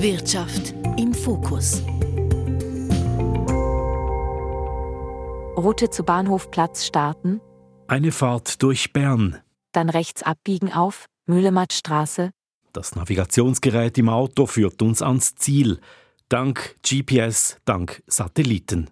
Wirtschaft im Fokus. Route zu Bahnhofplatz starten. Eine Fahrt durch Bern. Dann rechts abbiegen auf Mühlemattstraße. Das Navigationsgerät im Auto führt uns ans Ziel. Dank GPS, dank Satelliten.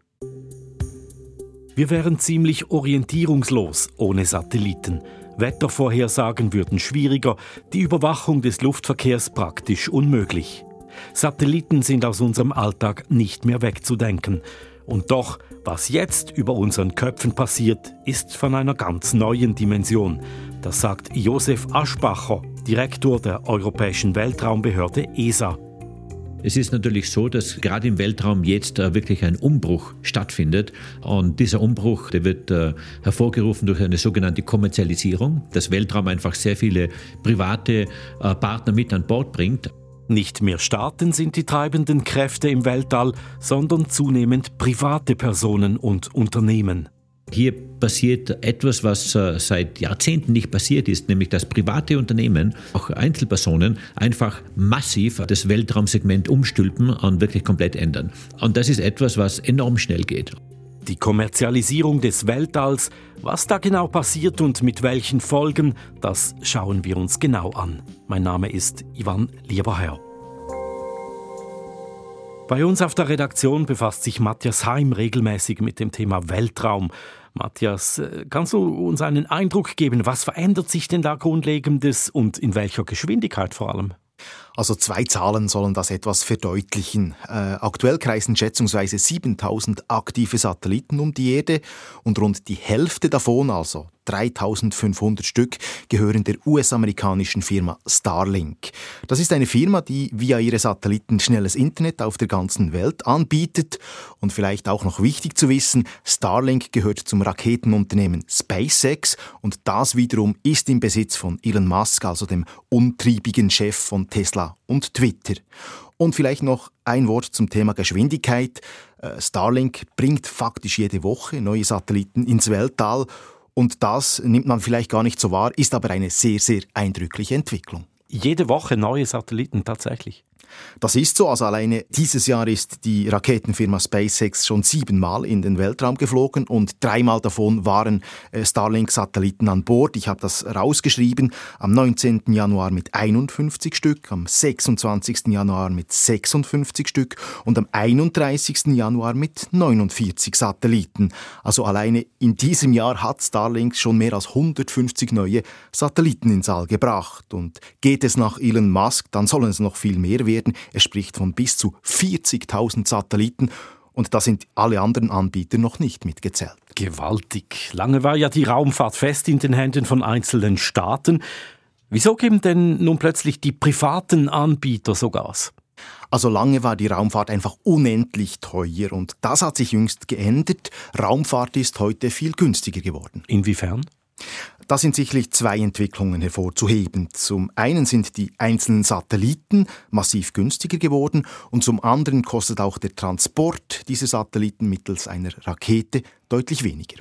Wir wären ziemlich orientierungslos ohne Satelliten. Wettervorhersagen würden schwieriger, die Überwachung des Luftverkehrs praktisch unmöglich. Satelliten sind aus unserem Alltag nicht mehr wegzudenken. Und doch, was jetzt über unseren Köpfen passiert, ist von einer ganz neuen Dimension. Das sagt Josef Aschbacher, Direktor der Europäischen Weltraumbehörde ESA. Es ist natürlich so, dass gerade im Weltraum jetzt äh, wirklich ein Umbruch stattfindet. Und dieser Umbruch, der wird äh, hervorgerufen durch eine sogenannte Kommerzialisierung, dass Weltraum einfach sehr viele private äh, Partner mit an Bord bringt. Nicht mehr Staaten sind die treibenden Kräfte im Weltall, sondern zunehmend private Personen und Unternehmen. Hier passiert etwas, was äh, seit Jahrzehnten nicht passiert ist, nämlich dass private Unternehmen, auch Einzelpersonen, einfach massiv das Weltraumsegment umstülpen und wirklich komplett ändern. Und das ist etwas, was enorm schnell geht. Die Kommerzialisierung des Weltalls, was da genau passiert und mit welchen Folgen, das schauen wir uns genau an. Mein Name ist Ivan Lieberherr. Bei uns auf der Redaktion befasst sich Matthias Heim regelmäßig mit dem Thema Weltraum. Matthias, äh, kannst du uns einen Eindruck geben, was verändert sich denn da grundlegendes und in welcher Geschwindigkeit vor allem? Also zwei Zahlen sollen das etwas verdeutlichen. Äh, aktuell kreisen schätzungsweise 7000 aktive Satelliten um die Erde und rund die Hälfte davon, also 3500 Stück, gehören der US-amerikanischen Firma Starlink. Das ist eine Firma, die via ihre Satelliten schnelles Internet auf der ganzen Welt anbietet. Und vielleicht auch noch wichtig zu wissen, Starlink gehört zum Raketenunternehmen SpaceX und das wiederum ist im Besitz von Elon Musk, also dem untriebigen Chef von Tesla und Twitter. Und vielleicht noch ein Wort zum Thema Geschwindigkeit. Äh, Starlink bringt faktisch jede Woche neue Satelliten ins Weltall und das nimmt man vielleicht gar nicht so wahr, ist aber eine sehr, sehr eindrückliche Entwicklung. Jede Woche neue Satelliten tatsächlich. Das ist so. Also alleine dieses Jahr ist die Raketenfirma SpaceX schon siebenmal in den Weltraum geflogen und dreimal davon waren äh, Starlink-Satelliten an Bord. Ich habe das rausgeschrieben. Am 19. Januar mit 51 Stück, am 26. Januar mit 56 Stück und am 31. Januar mit 49 Satelliten. Also alleine in diesem Jahr hat Starlink schon mehr als 150 neue Satelliten ins All gebracht. Und geht es nach Elon Musk, dann sollen es noch viel mehr werden werden. Er spricht von bis zu 40.000 Satelliten und da sind alle anderen Anbieter noch nicht mitgezählt. Gewaltig. Lange war ja die Raumfahrt fest in den Händen von einzelnen Staaten. Wieso geben denn nun plötzlich die privaten Anbieter so Gas? Also lange war die Raumfahrt einfach unendlich teuer und das hat sich jüngst geändert. Raumfahrt ist heute viel günstiger geworden. Inwiefern? Da sind sicherlich zwei Entwicklungen hervorzuheben. Zum einen sind die einzelnen Satelliten massiv günstiger geworden und zum anderen kostet auch der Transport dieser Satelliten mittels einer Rakete deutlich weniger.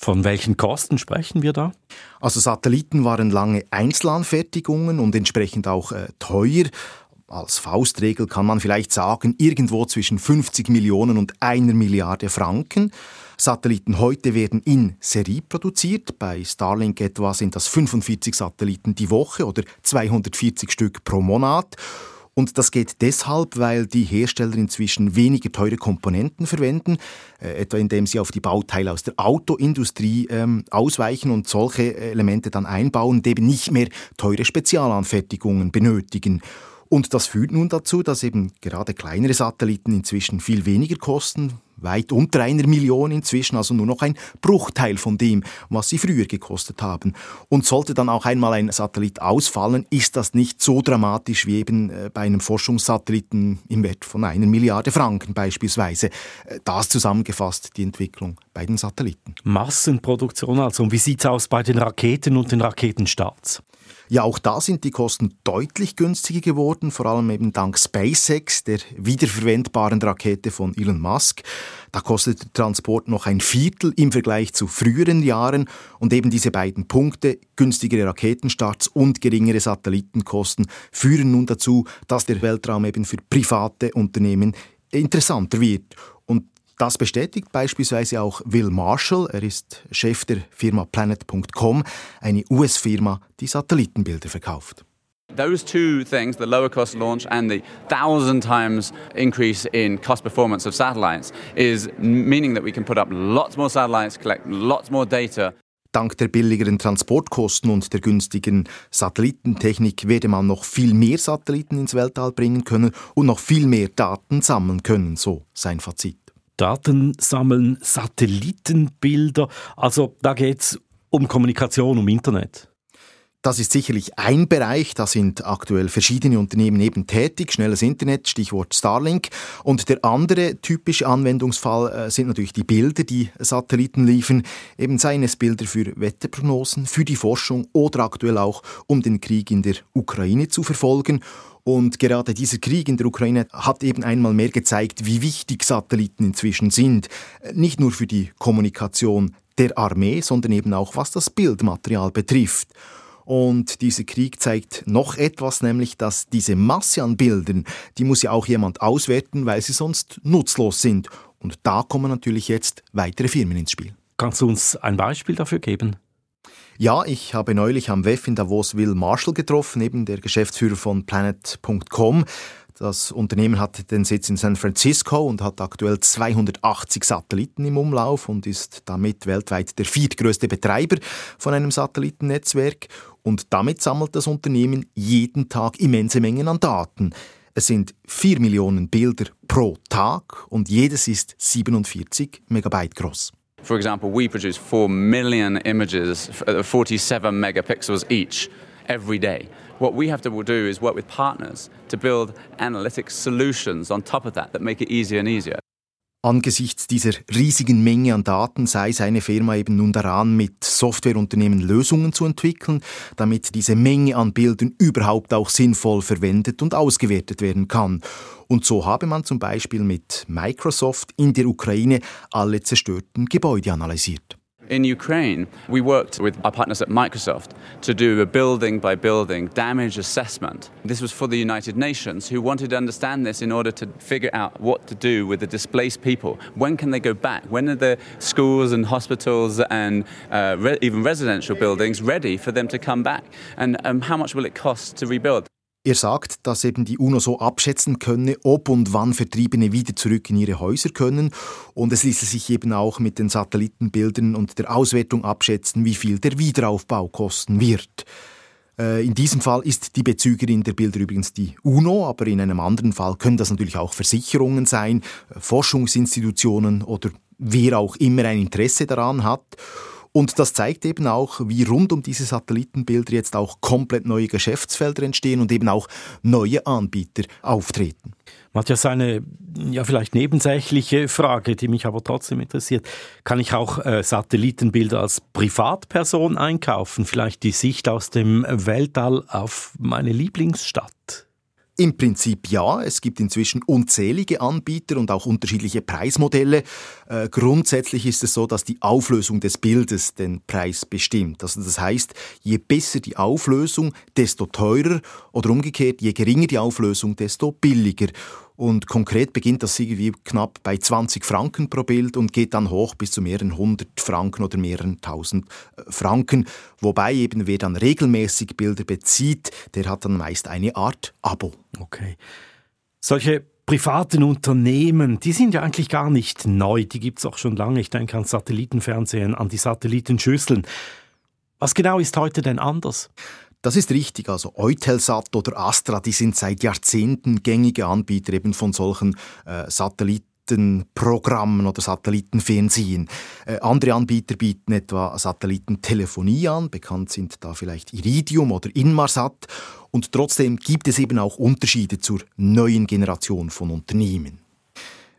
Von welchen Kosten sprechen wir da? Also Satelliten waren lange Einzelanfertigungen und entsprechend auch äh, teuer. Als Faustregel kann man vielleicht sagen, irgendwo zwischen 50 Millionen und einer Milliarde Franken. Satelliten heute werden in Serie produziert. Bei Starlink etwa sind das 45 Satelliten die Woche oder 240 Stück pro Monat. Und das geht deshalb, weil die Hersteller inzwischen weniger teure Komponenten verwenden, äh, etwa indem sie auf die Bauteile aus der Autoindustrie ähm, ausweichen und solche Elemente dann einbauen und eben nicht mehr teure Spezialanfertigungen benötigen. Und das führt nun dazu, dass eben gerade kleinere Satelliten inzwischen viel weniger kosten, weit unter einer Million inzwischen, also nur noch ein Bruchteil von dem, was sie früher gekostet haben. Und sollte dann auch einmal ein Satellit ausfallen, ist das nicht so dramatisch wie eben äh, bei einem Forschungssatelliten im Wert von einer Milliarde Franken beispielsweise. Äh, das zusammengefasst die Entwicklung bei den Satelliten. Massenproduktion also. Und wie sieht es aus bei den Raketen und den Raketenstarts? Ja, auch da sind die Kosten deutlich günstiger geworden, vor allem eben dank SpaceX, der wiederverwendbaren Rakete von Elon Musk. Da kostet der Transport noch ein Viertel im Vergleich zu früheren Jahren und eben diese beiden Punkte, günstigere Raketenstarts und geringere Satellitenkosten, führen nun dazu, dass der Weltraum eben für private Unternehmen interessanter wird. Das bestätigt beispielsweise auch Will Marshall. Er ist Chef der Firma Planet.com, eine US-Firma, die Satellitenbilder verkauft. Those two things, the lower cost launch and the thousand times increase in cost performance of satellites, is meaning that we can put up lots more satellites, collect lots more data. Dank der billigeren Transportkosten und der günstigen Satellitentechnik werde man noch viel mehr Satelliten ins Weltall bringen können und noch viel mehr Daten sammeln können, so sein Fazit. Daten sammeln, Satellitenbilder. Also da geht es um Kommunikation, um Internet. Das ist sicherlich ein Bereich, da sind aktuell verschiedene Unternehmen eben tätig, schnelles Internet, Stichwort Starlink. Und der andere typische Anwendungsfall äh, sind natürlich die Bilder, die Satelliten liefern, eben seien es Bilder für Wetterprognosen, für die Forschung oder aktuell auch, um den Krieg in der Ukraine zu verfolgen. Und gerade dieser Krieg in der Ukraine hat eben einmal mehr gezeigt, wie wichtig Satelliten inzwischen sind. Nicht nur für die Kommunikation der Armee, sondern eben auch was das Bildmaterial betrifft. Und dieser Krieg zeigt noch etwas, nämlich dass diese Masse an Bildern, die muss ja auch jemand auswerten, weil sie sonst nutzlos sind. Und da kommen natürlich jetzt weitere Firmen ins Spiel. Kannst du uns ein Beispiel dafür geben? Ja, ich habe neulich am WEF in Davos Will Marshall getroffen, eben der Geschäftsführer von Planet.com. Das Unternehmen hat den Sitz in San Francisco und hat aktuell 280 Satelliten im Umlauf und ist damit weltweit der viertgrößte Betreiber von einem Satellitennetzwerk. Und damit sammelt das Unternehmen jeden Tag immense Mengen an Daten. Es sind 4 Millionen Bilder pro Tag und jedes ist 47 Megabyte groß. For example, we produce 4 million images, 47 uh, megapixels each, every day. What we have to do is work with partners to build analytics solutions on top of that that make it easier and easier. Angesichts dieser riesigen Menge an Daten sei seine Firma eben nun daran, mit Softwareunternehmen Lösungen zu entwickeln, damit diese Menge an Bildern überhaupt auch sinnvoll verwendet und ausgewertet werden kann. Und so habe man zum Beispiel mit Microsoft in der Ukraine alle zerstörten Gebäude analysiert. In Ukraine, we worked with our partners at Microsoft to do a building by building damage assessment. This was for the United Nations, who wanted to understand this in order to figure out what to do with the displaced people. When can they go back? When are the schools and hospitals and uh, re even residential buildings ready for them to come back? And um, how much will it cost to rebuild? Er sagt, dass eben die UNO so abschätzen könne, ob und wann Vertriebene wieder zurück in ihre Häuser können. Und es ließe sich eben auch mit den Satellitenbildern und der Auswertung abschätzen, wie viel der Wiederaufbau kosten wird. Äh, in diesem Fall ist die Bezügerin der Bilder übrigens die UNO, aber in einem anderen Fall können das natürlich auch Versicherungen sein, Forschungsinstitutionen oder wer auch immer ein Interesse daran hat. Und das zeigt eben auch, wie rund um diese Satellitenbilder jetzt auch komplett neue Geschäftsfelder entstehen und eben auch neue Anbieter auftreten. Matthias, eine ja vielleicht nebensächliche Frage, die mich aber trotzdem interessiert. Kann ich auch äh, Satellitenbilder als Privatperson einkaufen? Vielleicht die Sicht aus dem Weltall auf meine Lieblingsstadt? Im Prinzip ja. Es gibt inzwischen unzählige Anbieter und auch unterschiedliche Preismodelle. Äh, grundsätzlich ist es so, dass die Auflösung des Bildes den Preis bestimmt. Also das heißt, je besser die Auflösung, desto teurer oder umgekehrt, je geringer die Auflösung, desto billiger. Und konkret beginnt das irgendwie knapp bei 20 Franken pro Bild und geht dann hoch bis zu mehreren hundert Franken oder mehreren tausend äh, Franken. Wobei eben wer dann regelmäßig Bilder bezieht, der hat dann meist eine Art Abo. Okay. Solche privaten Unternehmen, die sind ja eigentlich gar nicht neu. Die gibt es auch schon lange. Ich denke an Satellitenfernsehen, an die Satellitenschüsseln. Was genau ist heute denn anders? Das ist richtig. Also Eutelsat oder Astra, die sind seit Jahrzehnten gängige Anbieter eben von solchen äh, Satellitenprogrammen oder Satellitenfernsehen. Äh, andere Anbieter bieten etwa Satellitentelefonie an. Bekannt sind da vielleicht Iridium oder Inmarsat. Und trotzdem gibt es eben auch Unterschiede zur neuen Generation von Unternehmen.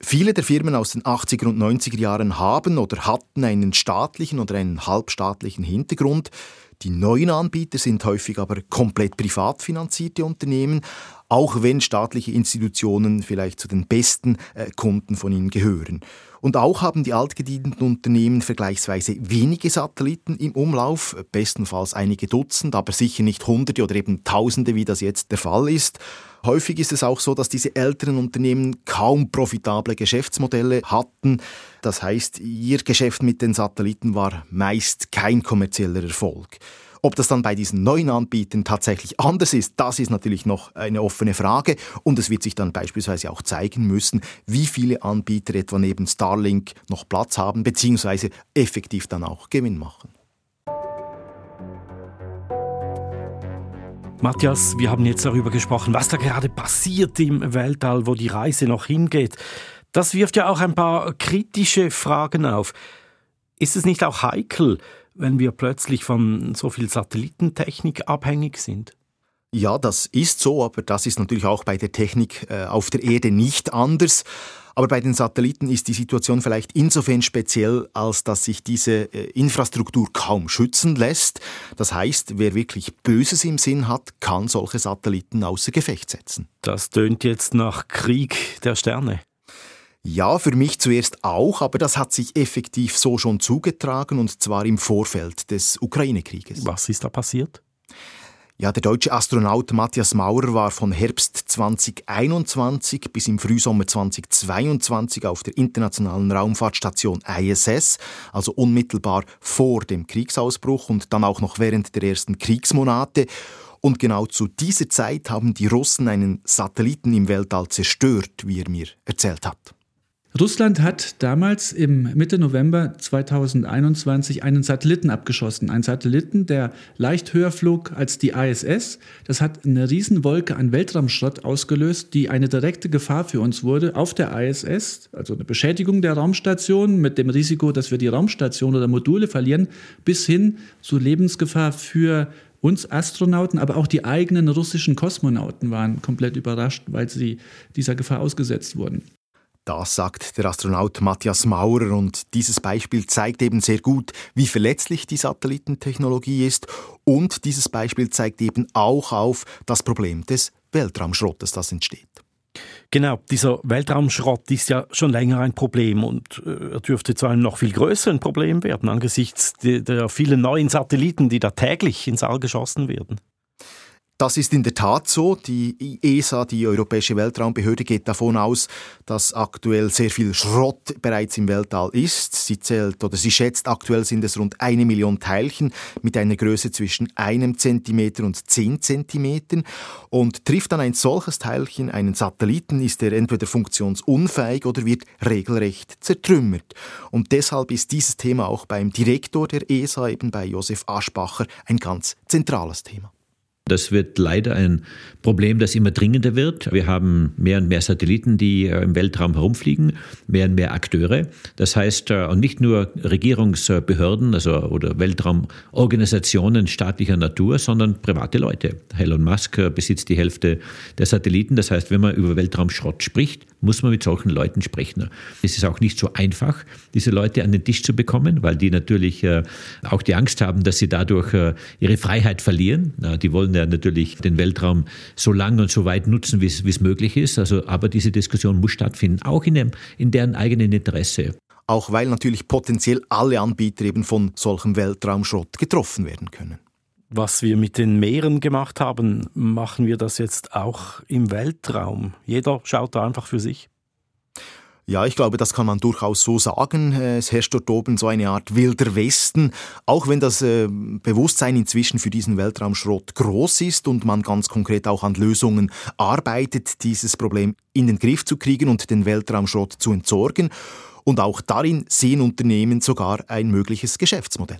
Viele der Firmen aus den 80er und 90er Jahren haben oder hatten einen staatlichen oder einen halbstaatlichen Hintergrund. Die neuen Anbieter sind häufig aber komplett privat finanzierte Unternehmen, auch wenn staatliche Institutionen vielleicht zu den besten äh, Kunden von ihnen gehören. Und auch haben die altgedienten Unternehmen vergleichsweise wenige Satelliten im Umlauf, bestenfalls einige Dutzend, aber sicher nicht Hunderte oder eben Tausende, wie das jetzt der Fall ist. Häufig ist es auch so, dass diese älteren Unternehmen kaum profitable Geschäftsmodelle hatten. Das heißt, ihr Geschäft mit den Satelliten war meist kein kommerzieller Erfolg. Ob das dann bei diesen neuen Anbietern tatsächlich anders ist, das ist natürlich noch eine offene Frage. Und es wird sich dann beispielsweise auch zeigen müssen, wie viele Anbieter etwa neben Starlink noch Platz haben, beziehungsweise effektiv dann auch Gewinn machen. Matthias, wir haben jetzt darüber gesprochen, was da gerade passiert im Weltall, wo die Reise noch hingeht. Das wirft ja auch ein paar kritische Fragen auf. Ist es nicht auch heikel, wenn wir plötzlich von so viel Satellitentechnik abhängig sind? Ja, das ist so, aber das ist natürlich auch bei der Technik äh, auf der Erde nicht anders. Aber bei den Satelliten ist die Situation vielleicht insofern speziell, als dass sich diese äh, Infrastruktur kaum schützen lässt. Das heißt, wer wirklich Böses im Sinn hat, kann solche Satelliten außer Gefecht setzen. Das tönt jetzt nach Krieg der Sterne. Ja, für mich zuerst auch, aber das hat sich effektiv so schon zugetragen und zwar im Vorfeld des Ukraine-Krieges. Was ist da passiert? Ja, der deutsche Astronaut Matthias Maurer war von Herbst 2021 bis im Frühsommer 2022 auf der internationalen Raumfahrtstation ISS, also unmittelbar vor dem Kriegsausbruch und dann auch noch während der ersten Kriegsmonate. Und genau zu dieser Zeit haben die Russen einen Satelliten im Weltall zerstört, wie er mir erzählt hat. Russland hat damals im Mitte November 2021 einen Satelliten abgeschossen. Einen Satelliten, der leicht höher flog als die ISS. Das hat eine Riesenwolke an Weltraumschrott ausgelöst, die eine direkte Gefahr für uns wurde auf der ISS. Also eine Beschädigung der Raumstation mit dem Risiko, dass wir die Raumstation oder Module verlieren, bis hin zu Lebensgefahr für uns Astronauten, aber auch die eigenen russischen Kosmonauten waren komplett überrascht, weil sie dieser Gefahr ausgesetzt wurden. Das sagt der Astronaut Matthias Maurer und dieses Beispiel zeigt eben sehr gut, wie verletzlich die Satellitentechnologie ist und dieses Beispiel zeigt eben auch auf das Problem des Weltraumschrottes, das entsteht. Genau, dieser Weltraumschrott ist ja schon länger ein Problem und äh, er dürfte zu einem noch viel größeren Problem werden angesichts der, der vielen neuen Satelliten, die da täglich ins All geschossen werden. Das ist in der Tat so. Die ESA, die Europäische Weltraumbehörde, geht davon aus, dass aktuell sehr viel Schrott bereits im Weltall ist. Sie zählt oder sie schätzt, aktuell sind es rund eine Million Teilchen mit einer Größe zwischen einem Zentimeter und zehn Zentimetern. Und trifft dann ein solches Teilchen einen Satelliten, ist er entweder funktionsunfähig oder wird regelrecht zertrümmert. Und deshalb ist dieses Thema auch beim Direktor der ESA, eben bei Josef Aschbacher, ein ganz zentrales Thema. Das wird leider ein Problem, das immer dringender wird. Wir haben mehr und mehr Satelliten, die äh, im Weltraum herumfliegen, mehr und mehr Akteure. Das heißt, äh, und nicht nur Regierungsbehörden also, oder Weltraumorganisationen staatlicher Natur, sondern private Leute. Elon Musk äh, besitzt die Hälfte der Satelliten. Das heißt, wenn man über Weltraumschrott spricht, muss man mit solchen Leuten sprechen. Es ist auch nicht so einfach, diese Leute an den Tisch zu bekommen, weil die natürlich auch die Angst haben, dass sie dadurch ihre Freiheit verlieren. Die wollen ja natürlich den Weltraum so lange und so weit nutzen, wie es möglich ist. Also, aber diese Diskussion muss stattfinden, auch in, dem, in deren eigenen Interesse. Auch weil natürlich potenziell alle Anbieter eben von solchem Weltraumschrott getroffen werden können. Was wir mit den Meeren gemacht haben, machen wir das jetzt auch im Weltraum. Jeder schaut da einfach für sich. Ja, ich glaube, das kann man durchaus so sagen. Es herrscht dort oben so eine Art wilder Westen, auch wenn das äh, Bewusstsein inzwischen für diesen Weltraumschrott groß ist und man ganz konkret auch an Lösungen arbeitet, dieses Problem in den Griff zu kriegen und den Weltraumschrott zu entsorgen. Und auch darin sehen Unternehmen sogar ein mögliches Geschäftsmodell.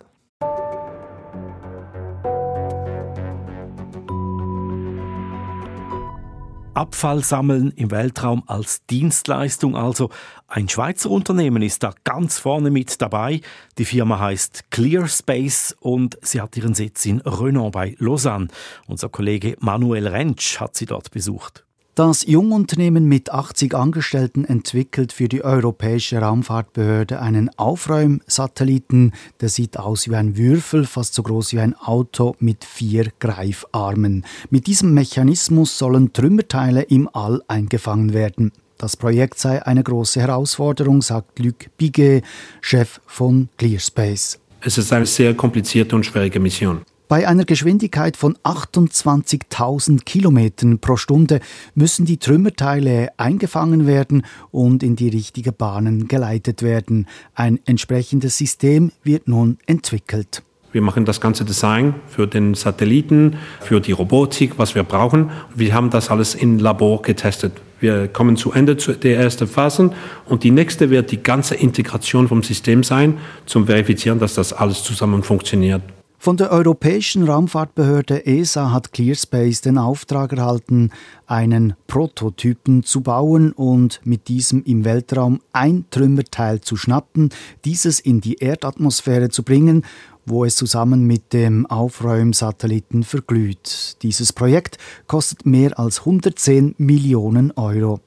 Abfall sammeln im Weltraum als Dienstleistung. Also ein Schweizer Unternehmen ist da ganz vorne mit dabei. Die Firma heißt ClearSpace und sie hat ihren Sitz in Renan bei Lausanne. Unser Kollege Manuel Rentsch hat sie dort besucht. Das Jungunternehmen mit 80 Angestellten entwickelt für die Europäische Raumfahrtbehörde einen Aufräumsatelliten. Der sieht aus wie ein Würfel, fast so groß wie ein Auto mit vier Greifarmen. Mit diesem Mechanismus sollen Trümmerteile im All eingefangen werden. Das Projekt sei eine große Herausforderung, sagt Luc Biguet, Chef von ClearSpace. Es ist eine sehr komplizierte und schwierige Mission. Bei einer Geschwindigkeit von 28.000 Kilometern pro Stunde müssen die Trümmerteile eingefangen werden und in die richtigen Bahnen geleitet werden. Ein entsprechendes System wird nun entwickelt. Wir machen das ganze Design für den Satelliten, für die Robotik, was wir brauchen. Wir haben das alles im Labor getestet. Wir kommen zu Ende der ersten Phase und die nächste wird die ganze Integration vom System sein, zum Verifizieren, dass das alles zusammen funktioniert. Von der Europäischen Raumfahrtbehörde ESA hat ClearSpace den Auftrag erhalten, einen Prototypen zu bauen und mit diesem im Weltraum ein Trümmerteil zu schnappen, dieses in die Erdatmosphäre zu bringen, wo es zusammen mit dem Aufräumsatelliten verglüht. Dieses Projekt kostet mehr als 110 Millionen Euro.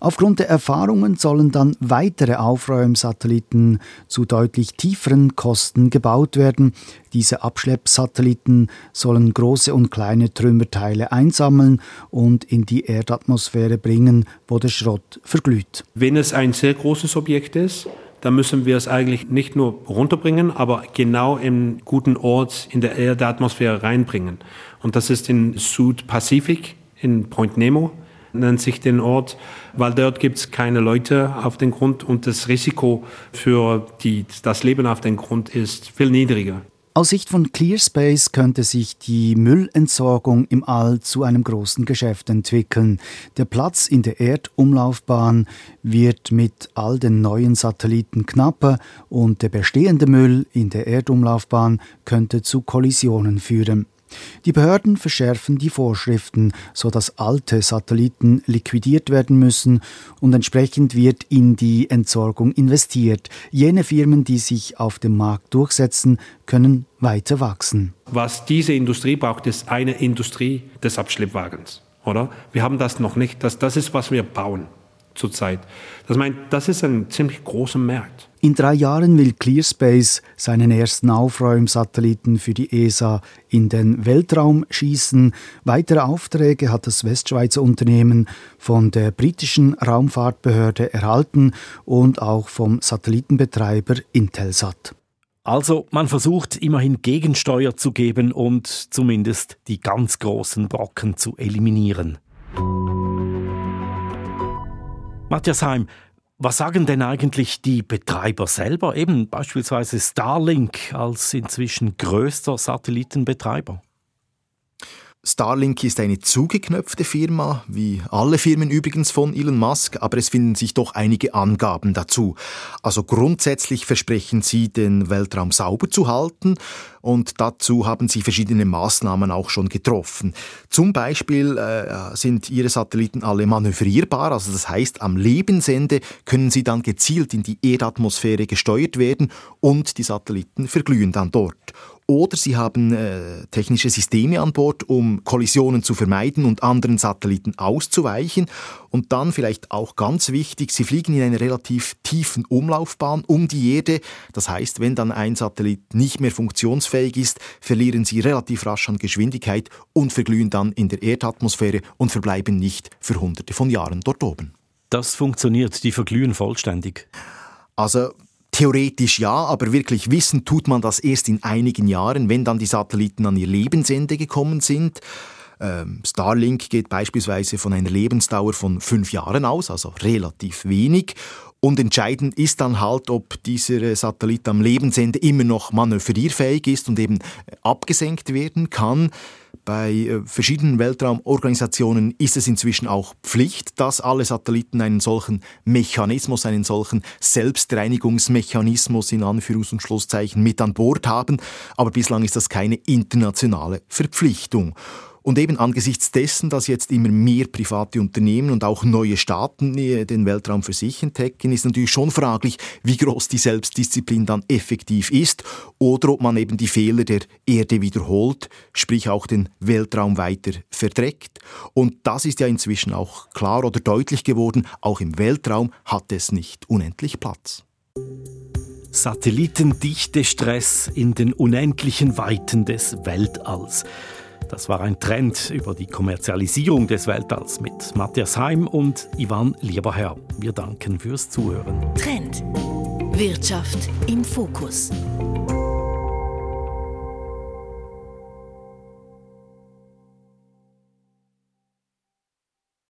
Aufgrund der Erfahrungen sollen dann weitere Aufräumsatelliten zu deutlich tieferen Kosten gebaut werden. Diese Abschleppsatelliten sollen große und kleine Trümmerteile einsammeln und in die Erdatmosphäre bringen, wo der Schrott verglüht. Wenn es ein sehr großes Objekt ist, dann müssen wir es eigentlich nicht nur runterbringen, aber genau im guten Ort in der Erdatmosphäre reinbringen. Und das ist in Südpazifik, in Point Nemo nennt sich den Ort, weil dort gibt es keine Leute auf dem Grund und das Risiko für die, das Leben auf dem Grund ist viel niedriger. Aus Sicht von ClearSpace könnte sich die Müllentsorgung im All zu einem großen Geschäft entwickeln. Der Platz in der Erdumlaufbahn wird mit all den neuen Satelliten knapper und der bestehende Müll in der Erdumlaufbahn könnte zu Kollisionen führen. Die Behörden verschärfen die Vorschriften, sodass alte Satelliten liquidiert werden müssen und entsprechend wird in die Entsorgung investiert. Jene Firmen, die sich auf dem Markt durchsetzen, können weiter wachsen. Was diese Industrie braucht, ist eine Industrie des Abschleppwagens. Oder? Wir haben das noch nicht. Das, das ist, was wir bauen zurzeit. Das, meint, das ist ein ziemlich großer Markt. In drei Jahren will ClearSpace seinen ersten Aufräumsatelliten für die ESA in den Weltraum schießen. Weitere Aufträge hat das Westschweizer Unternehmen von der britischen Raumfahrtbehörde erhalten und auch vom Satellitenbetreiber Intelsat. Also man versucht immerhin Gegensteuer zu geben und zumindest die ganz großen Brocken zu eliminieren. Matthias Heim, was sagen denn eigentlich die Betreiber selber, eben beispielsweise Starlink als inzwischen größter Satellitenbetreiber? Starlink ist eine zugeknöpfte Firma, wie alle Firmen übrigens von Elon Musk, aber es finden sich doch einige Angaben dazu. Also grundsätzlich versprechen sie, den Weltraum sauber zu halten und dazu haben sie verschiedene Maßnahmen auch schon getroffen. Zum Beispiel äh, sind ihre Satelliten alle manövrierbar, also das heißt, am Lebensende können sie dann gezielt in die Erdatmosphäre gesteuert werden und die Satelliten verglühen dann dort. Oder sie haben äh, technische Systeme an Bord, um Kollisionen zu vermeiden und anderen Satelliten auszuweichen. Und dann vielleicht auch ganz wichtig, sie fliegen in einer relativ tiefen Umlaufbahn um die Erde. Das heißt, wenn dann ein Satellit nicht mehr funktionsfähig ist, verlieren sie relativ rasch an Geschwindigkeit und verglühen dann in der Erdatmosphäre und verbleiben nicht für hunderte von Jahren dort oben. Das funktioniert, die verglühen vollständig. Also Theoretisch ja, aber wirklich wissen tut man das erst in einigen Jahren, wenn dann die Satelliten an ihr Lebensende gekommen sind. Ähm, Starlink geht beispielsweise von einer Lebensdauer von fünf Jahren aus, also relativ wenig. Und entscheidend ist dann halt, ob dieser Satellit am Lebensende immer noch manövrierfähig ist und eben abgesenkt werden kann. Bei äh, verschiedenen Weltraumorganisationen ist es inzwischen auch Pflicht, dass alle Satelliten einen solchen Mechanismus, einen solchen Selbstreinigungsmechanismus in Anführungs- und Schlusszeichen mit an Bord haben. Aber bislang ist das keine internationale Verpflichtung. Und eben angesichts dessen, dass jetzt immer mehr private Unternehmen und auch neue Staaten äh, den Weltraum für sich entdecken, ist natürlich schon fraglich, wie groß die Selbstdisziplin dann effektiv ist oder ob man eben die Fehler der Erde wiederholt, sprich auch den Weltraum weiter verdreckt. Und das ist ja inzwischen auch klar oder deutlich geworden, auch im Weltraum hat es nicht unendlich Platz. Satellitendichte-Stress in den unendlichen Weiten des Weltalls. Das war ein Trend über die Kommerzialisierung des Weltalls mit Matthias Heim und Ivan Lieberherr. Wir danken fürs Zuhören. Trend. Wirtschaft im Fokus.